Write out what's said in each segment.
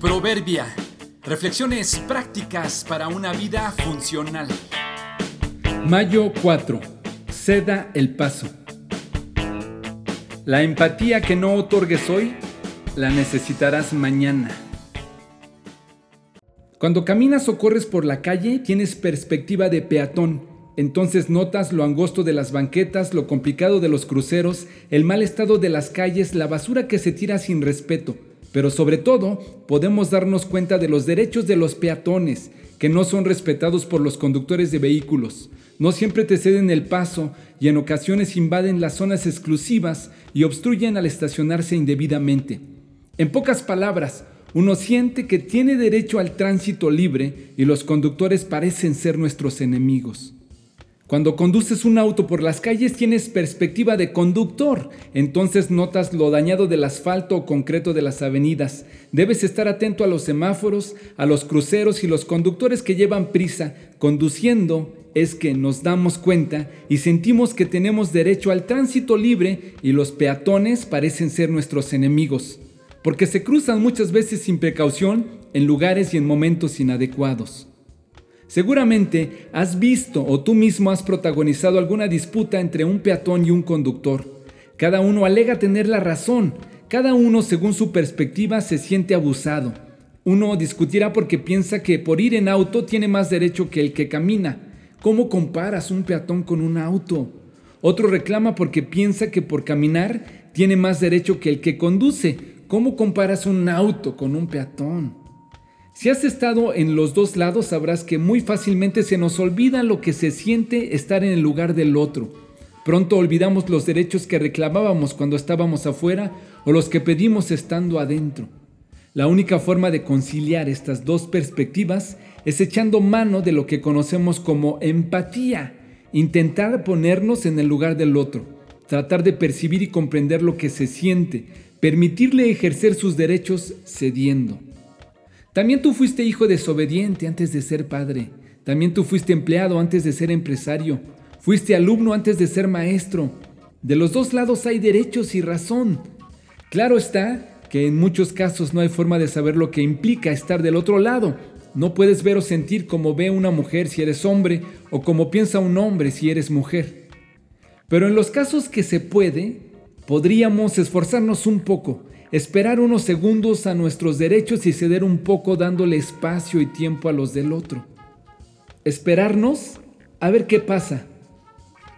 Proverbia. Reflexiones prácticas para una vida funcional. Mayo 4. Ceda el paso. La empatía que no otorgues hoy, la necesitarás mañana. Cuando caminas o corres por la calle, tienes perspectiva de peatón. Entonces notas lo angosto de las banquetas, lo complicado de los cruceros, el mal estado de las calles, la basura que se tira sin respeto. Pero sobre todo, podemos darnos cuenta de los derechos de los peatones, que no son respetados por los conductores de vehículos. No siempre te ceden el paso y en ocasiones invaden las zonas exclusivas y obstruyen al estacionarse indebidamente. En pocas palabras, uno siente que tiene derecho al tránsito libre y los conductores parecen ser nuestros enemigos. Cuando conduces un auto por las calles tienes perspectiva de conductor, entonces notas lo dañado del asfalto o concreto de las avenidas. Debes estar atento a los semáforos, a los cruceros y los conductores que llevan prisa. Conduciendo es que nos damos cuenta y sentimos que tenemos derecho al tránsito libre y los peatones parecen ser nuestros enemigos, porque se cruzan muchas veces sin precaución en lugares y en momentos inadecuados. Seguramente has visto o tú mismo has protagonizado alguna disputa entre un peatón y un conductor. Cada uno alega tener la razón, cada uno según su perspectiva se siente abusado. Uno discutirá porque piensa que por ir en auto tiene más derecho que el que camina. ¿Cómo comparas un peatón con un auto? Otro reclama porque piensa que por caminar tiene más derecho que el que conduce. ¿Cómo comparas un auto con un peatón? Si has estado en los dos lados sabrás que muy fácilmente se nos olvida lo que se siente estar en el lugar del otro. Pronto olvidamos los derechos que reclamábamos cuando estábamos afuera o los que pedimos estando adentro. La única forma de conciliar estas dos perspectivas es echando mano de lo que conocemos como empatía, intentar ponernos en el lugar del otro, tratar de percibir y comprender lo que se siente, permitirle ejercer sus derechos cediendo. También tú fuiste hijo desobediente antes de ser padre. También tú fuiste empleado antes de ser empresario. Fuiste alumno antes de ser maestro. De los dos lados hay derechos y razón. Claro está que en muchos casos no hay forma de saber lo que implica estar del otro lado. No puedes ver o sentir como ve una mujer si eres hombre o como piensa un hombre si eres mujer. Pero en los casos que se puede, podríamos esforzarnos un poco esperar unos segundos a nuestros derechos y ceder un poco dándole espacio y tiempo a los del otro. Esperarnos a ver qué pasa.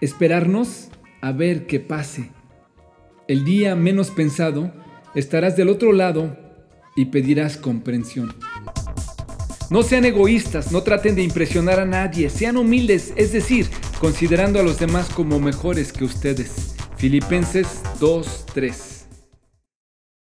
Esperarnos a ver qué pase. El día menos pensado estarás del otro lado y pedirás comprensión. No sean egoístas, no traten de impresionar a nadie, sean humildes, es decir, considerando a los demás como mejores que ustedes. Filipenses 2.3